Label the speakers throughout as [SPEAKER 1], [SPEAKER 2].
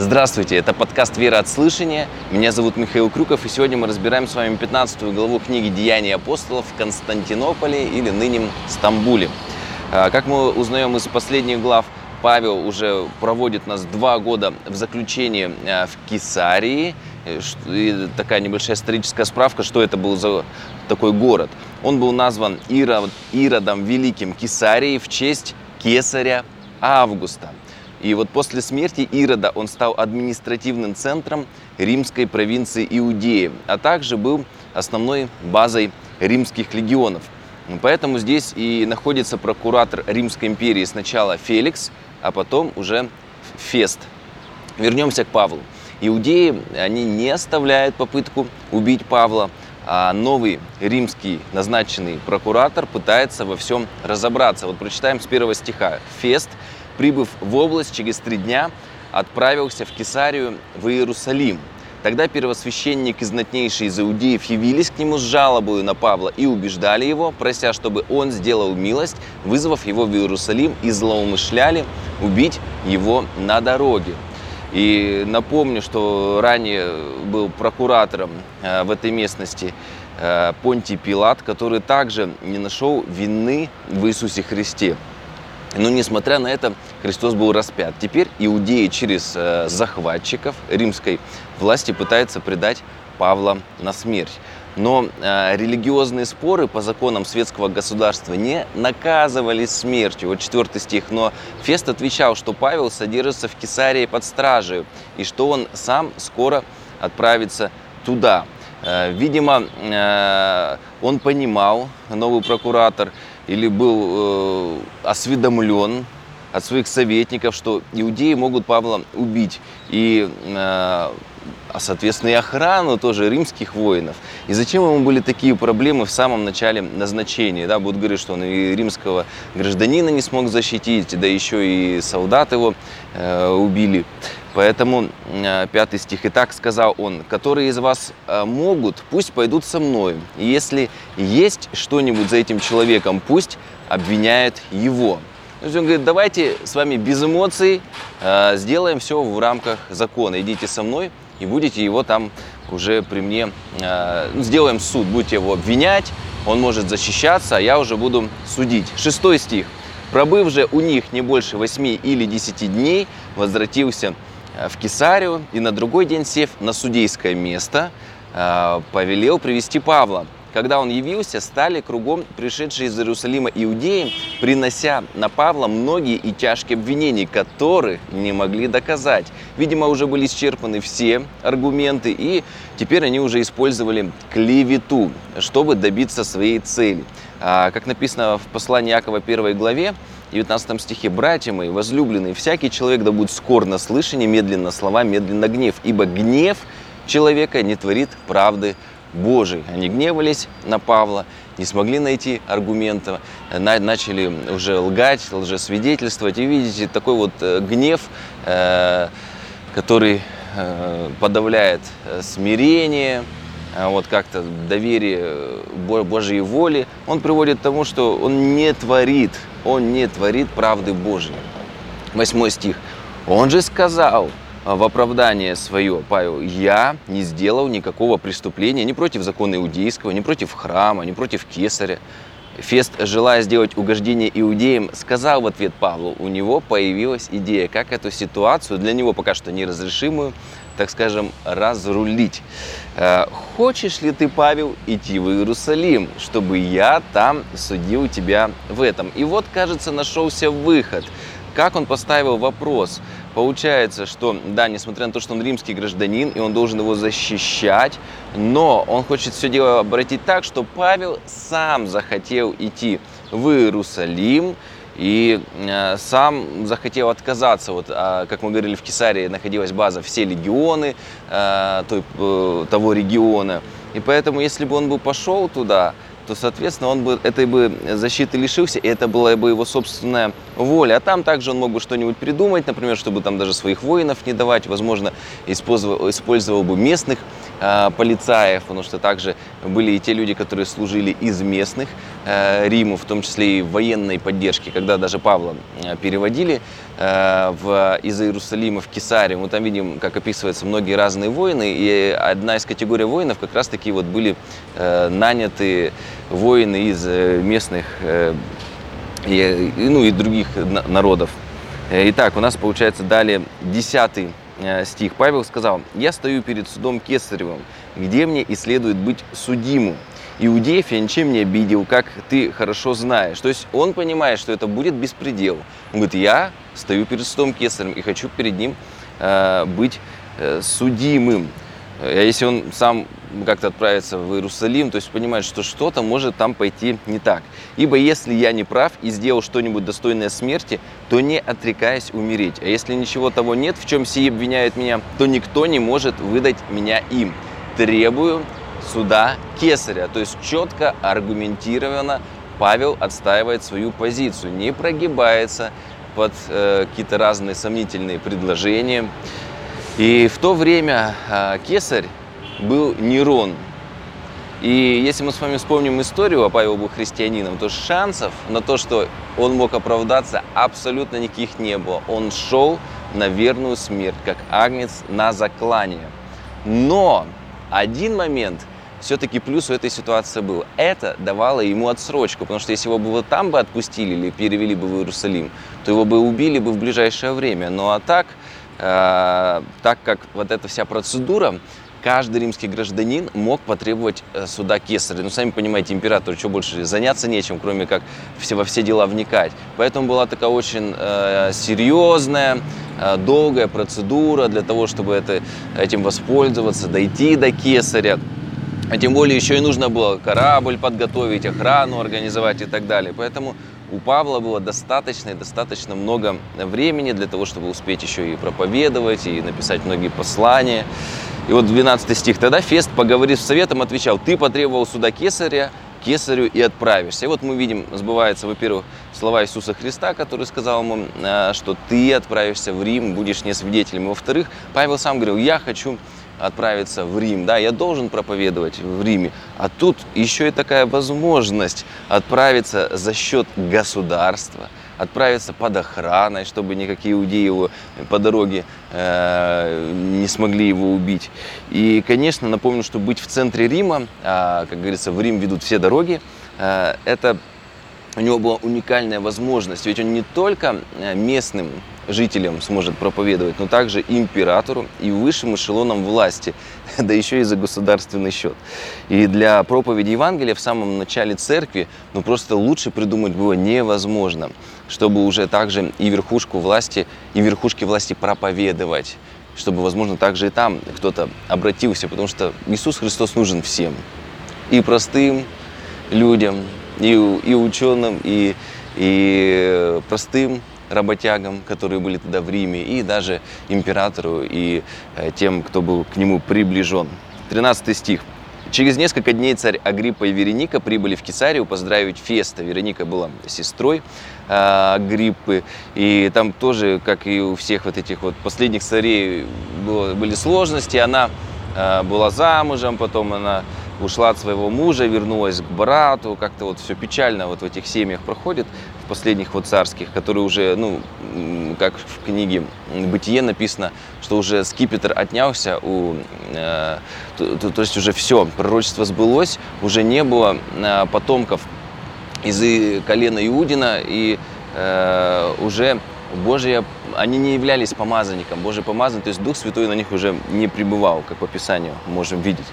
[SPEAKER 1] Здравствуйте, это подкаст «Вера от слышания». Меня зовут Михаил Крюков, и сегодня мы разбираем с вами 15 главу книги «Деяния апостолов» в Константинополе или ныне Стамбуле. А, как мы узнаем из последних глав, Павел уже проводит нас два года в заключении а, в Кесарии. И такая небольшая историческая справка, что это был за такой город. Он был назван Ирод, Иродом Великим Кесарией в честь кесаря Августа. И вот после смерти Ирода он стал административным центром римской провинции Иудеи, а также был основной базой римских легионов. Поэтому здесь и находится прокуратор Римской империи сначала Феликс, а потом уже Фест. Вернемся к Павлу. Иудеи, они не оставляют попытку убить Павла, а новый римский назначенный прокуратор пытается во всем разобраться. Вот прочитаем с первого стиха. Фест – прибыв в область, через три дня отправился в Кесарию в Иерусалим. Тогда первосвященник и знатнейшие из иудеев явились к нему с жалобой на Павла и убеждали его, прося, чтобы он сделал милость, вызвав его в Иерусалим и злоумышляли убить его на дороге. И напомню, что ранее был прокуратором э, в этой местности э, Понтий Пилат, который также не нашел вины в Иисусе Христе. Но несмотря на это, Христос был распят. Теперь иудеи через э, захватчиков римской власти пытаются предать Павла на смерть. Но э, религиозные споры по законам светского государства не наказывались смертью. Вот четвертый стих. Но Фест отвечал, что Павел содержится в Кесарии под стражей, и что он сам скоро отправится туда. Э, видимо, э, он понимал, новый прокуратор, или был э, осведомлен от своих советников, что иудеи могут Павла убить. И, э, а, соответственно, и охрану тоже римских воинов. И зачем ему были такие проблемы в самом начале назначения? Да, будут говорить, что он и римского гражданина не смог защитить, да еще и солдат его э, убили. Поэтому э, пятый стих. «И так сказал он, которые из вас э, могут, пусть пойдут со мной. И если есть что-нибудь за этим человеком, пусть обвиняют его». То есть он говорит, давайте с вами без эмоций э, сделаем все в рамках закона. Идите со мной и будете его там уже при мне, ну, сделаем суд, будете его обвинять, он может защищаться, а я уже буду судить. Шестой стих. Пробыв же у них не больше восьми или десяти дней, возвратился в Кесарию и на другой день, сев на судейское место, э, повелел привести Павла. Когда он явился, стали кругом пришедшие из Иерусалима иудеи, принося на Павла многие и тяжкие обвинения, которые не могли доказать. Видимо, уже были исчерпаны все аргументы, и теперь они уже использовали клевету, чтобы добиться своей цели. А, как написано в послании Якова 1 главе, 19 стихе, «Братья мои, возлюбленные, всякий человек да будет скор на слышание, медленно слова, медленно гнев, ибо гнев человека не творит правды Божией». Они гневались на Павла, не смогли найти аргументов, начали уже лгать, лжесвидетельствовать. И видите, такой вот э, гнев, э, который э, подавляет смирение, вот как-то доверие Божьей воле, он приводит к тому, что он не творит он не творит правды Божьей. Восьмой стих. Он же сказал в оправдание свое, Павел, я не сделал никакого преступления ни против закона иудейского, ни против храма, ни против кесаря. Фест, желая сделать угождение иудеям, сказал в ответ Павлу, у него появилась идея, как эту ситуацию, для него пока что неразрешимую, так скажем, разрулить. Э, хочешь ли ты, Павел, идти в Иерусалим, чтобы я там судил тебя в этом? И вот, кажется, нашелся выход. Как он поставил вопрос? Получается, что, да, несмотря на то, что он римский гражданин, и он должен его защищать, но он хочет все дело обратить так, что Павел сам захотел идти в Иерусалим, и э, сам захотел отказаться, вот, а, как мы говорили, в Кесарии находилась база все легионы э, той, э, того региона. И поэтому, если бы он бы пошел туда, то, соответственно, он бы этой бы защиты лишился, и это была бы его собственная воли. А там также он мог бы что-нибудь придумать, например, чтобы там даже своих воинов не давать, возможно, использовал, использовал бы местных э, полицаев, потому что также были и те люди, которые служили из местных Риму, в том числе и военной поддержки, когда даже Павла э, переводили э, в, из Иерусалима в Кесарию. Мы там видим, как описываются многие разные воины, и одна из категорий воинов как раз таки вот были э, наняты воины из э, местных э, и, ну, и других народов. Э, итак, у нас получается далее 10 э, стих. Павел сказал, «Я стою перед судом Кесаревым, где мне и следует быть судимым. Иудеев я ничем не обидел, как ты хорошо знаешь». То есть он понимает, что это будет беспредел. Он говорит, я стою перед судом Кесарем и хочу перед ним э, быть э, судимым. А если он сам как-то отправится в Иерусалим, то есть понимает, что что-то может там пойти не так. Ибо если я не прав и сделал что-нибудь достойное смерти, то не отрекаясь умереть. А если ничего того нет, в чем сии обвиняют меня, то никто не может выдать меня им. Требую суда Кесаря. То есть четко, аргументированно Павел отстаивает свою позицию, не прогибается под э, какие-то разные сомнительные предложения. И в то время э, Кесарь был Нерон. И если мы с вами вспомним историю, а Павел был христианином, то шансов на то, что он мог оправдаться, абсолютно никаких не было. Он шел на верную смерть, как агнец на заклание. Но один момент все-таки плюс у этой ситуации был. Это давало ему отсрочку, потому что если его бы вот там бы отпустили или перевели бы в Иерусалим, то его бы убили бы в ближайшее время. Ну а так, э, так как вот эта вся процедура каждый римский гражданин мог потребовать э, суда кесаря. Ну, сами понимаете, императору что больше заняться нечем, кроме как все, во все дела вникать. Поэтому была такая очень э, серьезная, э, долгая процедура для того, чтобы это, этим воспользоваться, дойти до кесаря. А тем более еще и нужно было корабль подготовить, охрану организовать и так далее. Поэтому у Павла было достаточно и достаточно много времени для того, чтобы успеть еще и проповедовать, и написать многие послания. И вот 12 стих. Тогда Фест, поговорив с советом, отвечал, ты потребовал суда кесаря, кесарю и отправишься. И вот мы видим, сбывается, во-первых, слова Иисуса Христа, который сказал ему, э, что ты отправишься в Рим, будешь не свидетелем. Во-вторых, Павел сам говорил, я хочу отправиться в Рим, да, я должен проповедовать в Риме. А тут еще и такая возможность отправиться за счет государства, отправиться под охраной, чтобы никакие иудеи его по дороге э, не смогли его убить. И, конечно, напомню, что быть в центре Рима, э, как говорится, в Рим ведут все дороги, э, это у него была уникальная возможность, ведь он не только э, местным жителям сможет проповедовать, но также императору и высшим эшелонам власти, да еще и за государственный счет. И для проповеди Евангелия в самом начале церкви ну, просто лучше придумать было невозможно, чтобы уже также и верхушку власти, и верхушки власти проповедовать чтобы, возможно, также и там кто-то обратился, потому что Иисус Христос нужен всем. И простым людям, и, и ученым, и, и простым работягам, которые были тогда в Риме, и даже императору, и э, тем, кто был к нему приближен. 13 стих. Через несколько дней царь Агриппа и Вероника прибыли в Кесарию поздравить Феста. Вероника была сестрой э, Агриппы, и там тоже, как и у всех вот этих вот последних царей, были сложности. Она э, была замужем, потом она ушла от своего мужа, вернулась к брату, как-то вот все печально вот в этих семьях проходит, последних вот царских, которые уже, ну, как в книге «Бытие» написано, что уже скипетр отнялся, у, э, то, то, то есть уже все, пророчество сбылось, уже не было э, потомков из колена Иудина, и э, уже Божья, они не являлись помазанником, Божий помазанник, то есть Дух Святой на них уже не пребывал, как по Писанию можем видеть.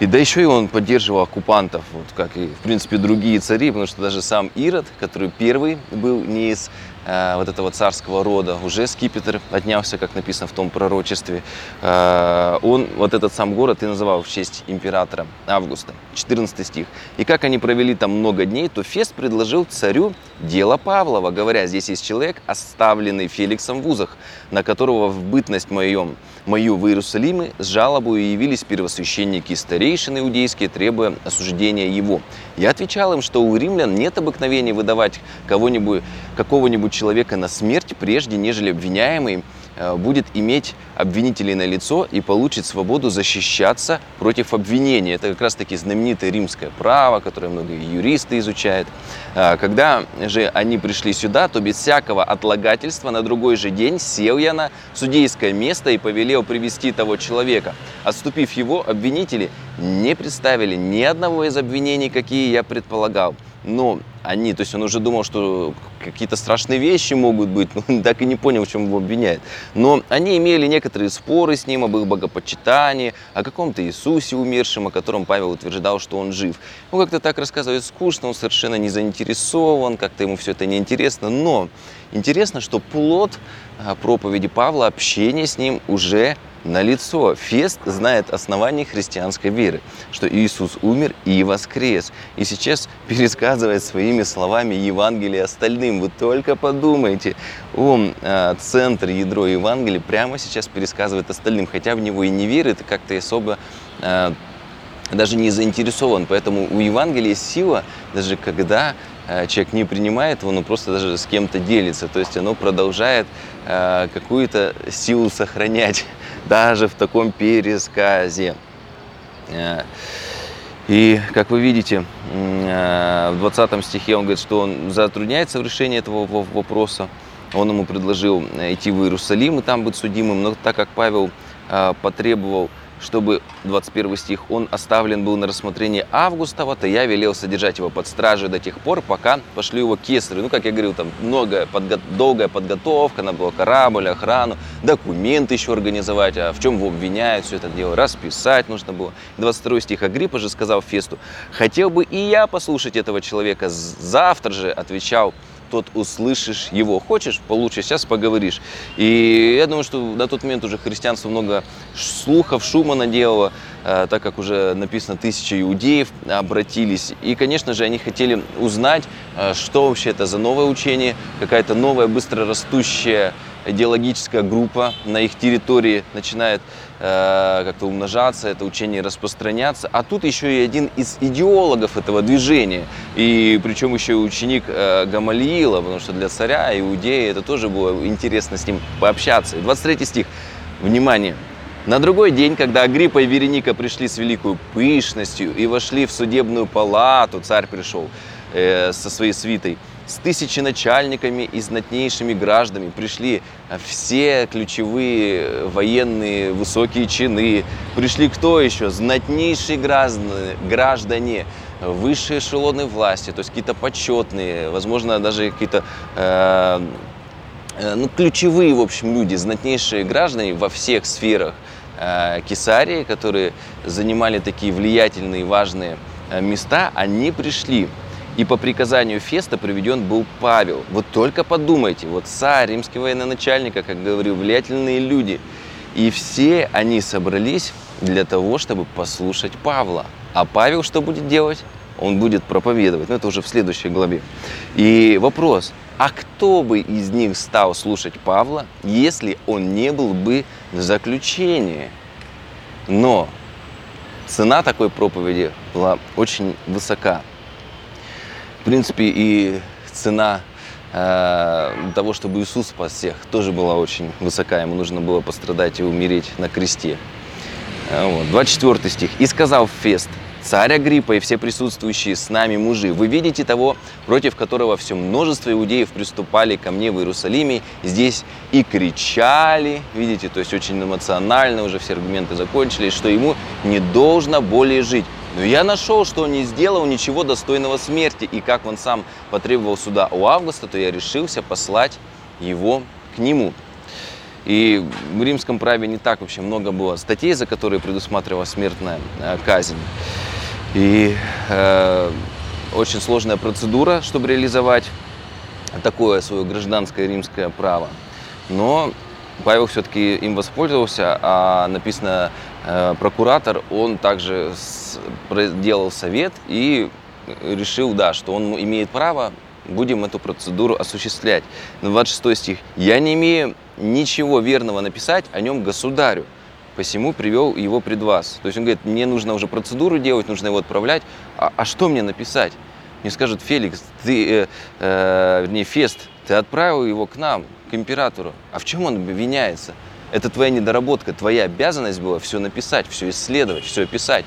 [SPEAKER 1] И да еще и он поддерживал оккупантов, вот как и, в принципе, другие цари, потому что даже сам Ирод, который первый был не из Э, вот этого царского рода, уже скипетр отнялся, как написано в том пророчестве. Э, он, вот этот сам город, и называл в честь императора Августа. 14 стих. «И как они провели там много дней, то Фест предложил царю дело Павлова, говоря, здесь есть человек, оставленный Феликсом в узах, на которого в бытность моем, мою в Иерусалиме с жалобою явились первосвященники и старейшины иудейские, требуя осуждения его. Я отвечал им, что у римлян нет обыкновения выдавать кого-нибудь, какого-нибудь человека на смерть, прежде нежели обвиняемый Э, будет иметь обвинителей на лицо и получит свободу защищаться против обвинения. Это как раз таки знаменитое римское право, которое многие юристы изучают. Э, когда же они пришли сюда, то без всякого отлагательства на другой же день сел я на судейское место и повелел привести того человека. Отступив его, обвинители не представили ни одного из обвинений, какие я предполагал но они, то есть он уже думал, что какие-то страшные вещи могут быть, но так и не понял, в чем его обвиняют. Но они имели некоторые споры с ним об их богопочитании, о каком-то Иисусе умершем, о котором Павел утверждал, что он жив. Ну, как-то так рассказывает скучно, он совершенно не заинтересован, как-то ему все это не интересно. Но интересно, что плод а, проповеди Павла, общение с ним уже на лицо. Фест знает основание христианской веры, что Иисус умер и воскрес. И сейчас пересказывает своими словами Евангелие остальным. Вы только подумайте, он э, центр, ядро Евангелия прямо сейчас пересказывает остальным, хотя в него и не верит, и как-то особо э, даже не заинтересован. Поэтому у Евангелия сила, даже когда человек не принимает его, но просто даже с кем-то делится. То есть оно продолжает э, какую-то силу сохранять даже в таком пересказе. Э, и, как вы видите, э, в 20 стихе он говорит, что он затрудняется в решении этого вопроса. Он ему предложил идти в Иерусалим и там быть судимым, но так как Павел э, потребовал чтобы, 21 стих, он оставлен был на рассмотрение Августова, то я велел содержать его под стражей до тех пор, пока пошли его кесарю. Ну, как я говорил, там многое, подго... долгая подготовка, надо было корабль, охрану, документы еще организовать, а в чем его обвиняют, все это дело, расписать нужно было. 22 стих Агриппа же сказал Фесту, хотел бы и я послушать этого человека, завтра же отвечал тот услышишь его. Хочешь, получше, сейчас поговоришь. И я думаю, что на тот момент уже христианство много слухов, шума наделало, э, так как уже написано, тысячи иудеев обратились. И, конечно же, они хотели узнать, э, что вообще это за новое учение, какая-то новая, быстро растущая идеологическая группа на их территории начинает э, как-то умножаться, это учение распространяться. А тут еще и один из идеологов этого движения, и причем еще и ученик э, Гамалиила, потому что для царя, иудеи, это тоже было интересно с ним пообщаться. 23 стих, внимание, на другой день, когда Агриппа и Вереника пришли с великой пышностью и вошли в судебную палату, царь пришел э, со своей свитой, с тысячи начальниками и знатнейшими гражданами пришли все ключевые военные высокие чины. Пришли кто еще? Знатнейшие граждане, граждане высшие эшелоны власти, то есть какие-то почетные, возможно, даже какие-то э, э, ну, ключевые, в общем, люди, знатнейшие граждане во всех сферах э, Кесарии, которые занимали такие влиятельные, важные э, места, они пришли и по приказанию Феста приведен был Павел. Вот только подумайте, вот царь, римский военачальник, как говорю, влиятельные люди. И все они собрались для того, чтобы послушать Павла. А Павел что будет делать? Он будет проповедовать. Но это уже в следующей главе. И вопрос, а кто бы из них стал слушать Павла, если он не был бы в заключении? Но цена такой проповеди была очень высока принципе, и цена э, того, чтобы Иисус спас всех, тоже была очень высока. Ему нужно было пострадать и умереть на кресте. Э, вот. 24 стих. «И сказал Фест, царь Агриппа и все присутствующие с нами мужи, вы видите того, против которого все множество иудеев приступали ко мне в Иерусалиме, здесь и кричали, видите, то есть очень эмоционально, уже все аргументы закончились, что ему не должно более жить. Но я нашел, что он не сделал ничего достойного смерти, и как он сам потребовал суда у Августа, то я решился послать его к нему. И в римском праве не так вообще много было статей, за которые предусматривалась смертная э, казнь. И э, очень сложная процедура, чтобы реализовать такое свое гражданское римское право. Но Павел все-таки им воспользовался, а написано Э, прокуратор, он также делал совет и решил, да, что он имеет право, будем эту процедуру осуществлять. 26 стих. «Я не имею ничего верного написать о нем государю, посему привел его пред вас». То есть он говорит, мне нужно уже процедуру делать, нужно его отправлять, а, а что мне написать? мне скажут, Феликс, ты, э, э, вернее, Фест, ты отправил его к нам, к императору. А в чем он обвиняется? Это твоя недоработка, твоя обязанность была все написать, все исследовать, все описать.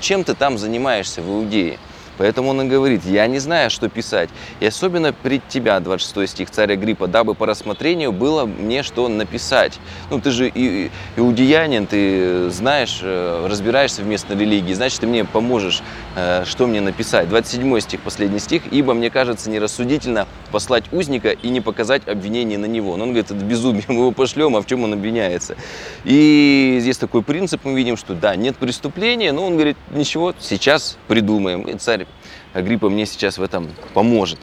[SPEAKER 1] Чем ты там занимаешься в Иудее? Поэтому он и говорит, я не знаю, что писать. И особенно пред тебя, 26 стих царя Гриппа, дабы по рассмотрению было мне что написать. Ну, ты же и, иудеянин, ты знаешь, э, разбираешься в местной религии, значит, ты мне поможешь, э, что мне написать. 27 стих, последний стих. «Ибо мне кажется нерассудительно послать узника и не показать обвинение на него». Но он говорит, это безумие, мы его пошлем, а в чем он обвиняется? И здесь такой принцип мы видим, что да, нет преступления, но он говорит, ничего, сейчас придумаем. И царь Агриппа мне сейчас в этом поможет.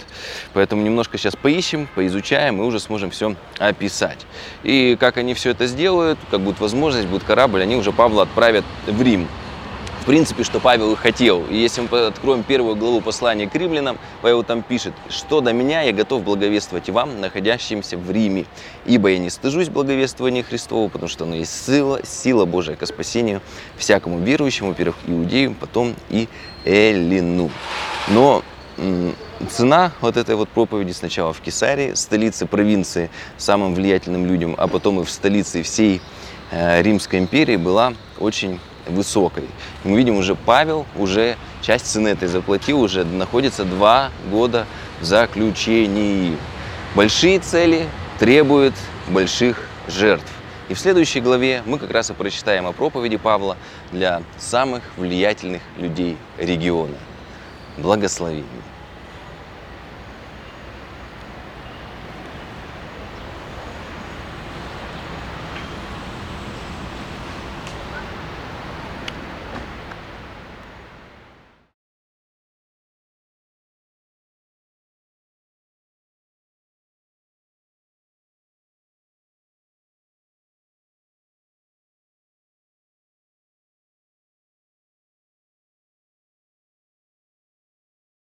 [SPEAKER 1] Поэтому немножко сейчас поищем, поизучаем и уже сможем все описать. И как они все это сделают, как будет возможность, будет корабль, они уже Павла отправят в Рим в принципе, что Павел и хотел. И если мы откроем первую главу послания к римлянам, Павел там пишет, что до меня я готов благовествовать вам, находящимся в Риме. Ибо я не стыжусь благовествования Христова, потому что оно есть сила, сила Божия ко спасению всякому верующему, во-первых, иудею, потом и эллину. Но цена вот этой вот проповеди сначала в Кесарии, столице провинции, самым влиятельным людям, а потом и в столице всей э, Римской империи была очень высокой. Мы видим, уже Павел уже часть цены этой заплатил, уже находится два года в заключении. Большие цели требуют больших жертв. И в следующей главе мы как раз и прочитаем о проповеди Павла для самых влиятельных людей региона. Благословений!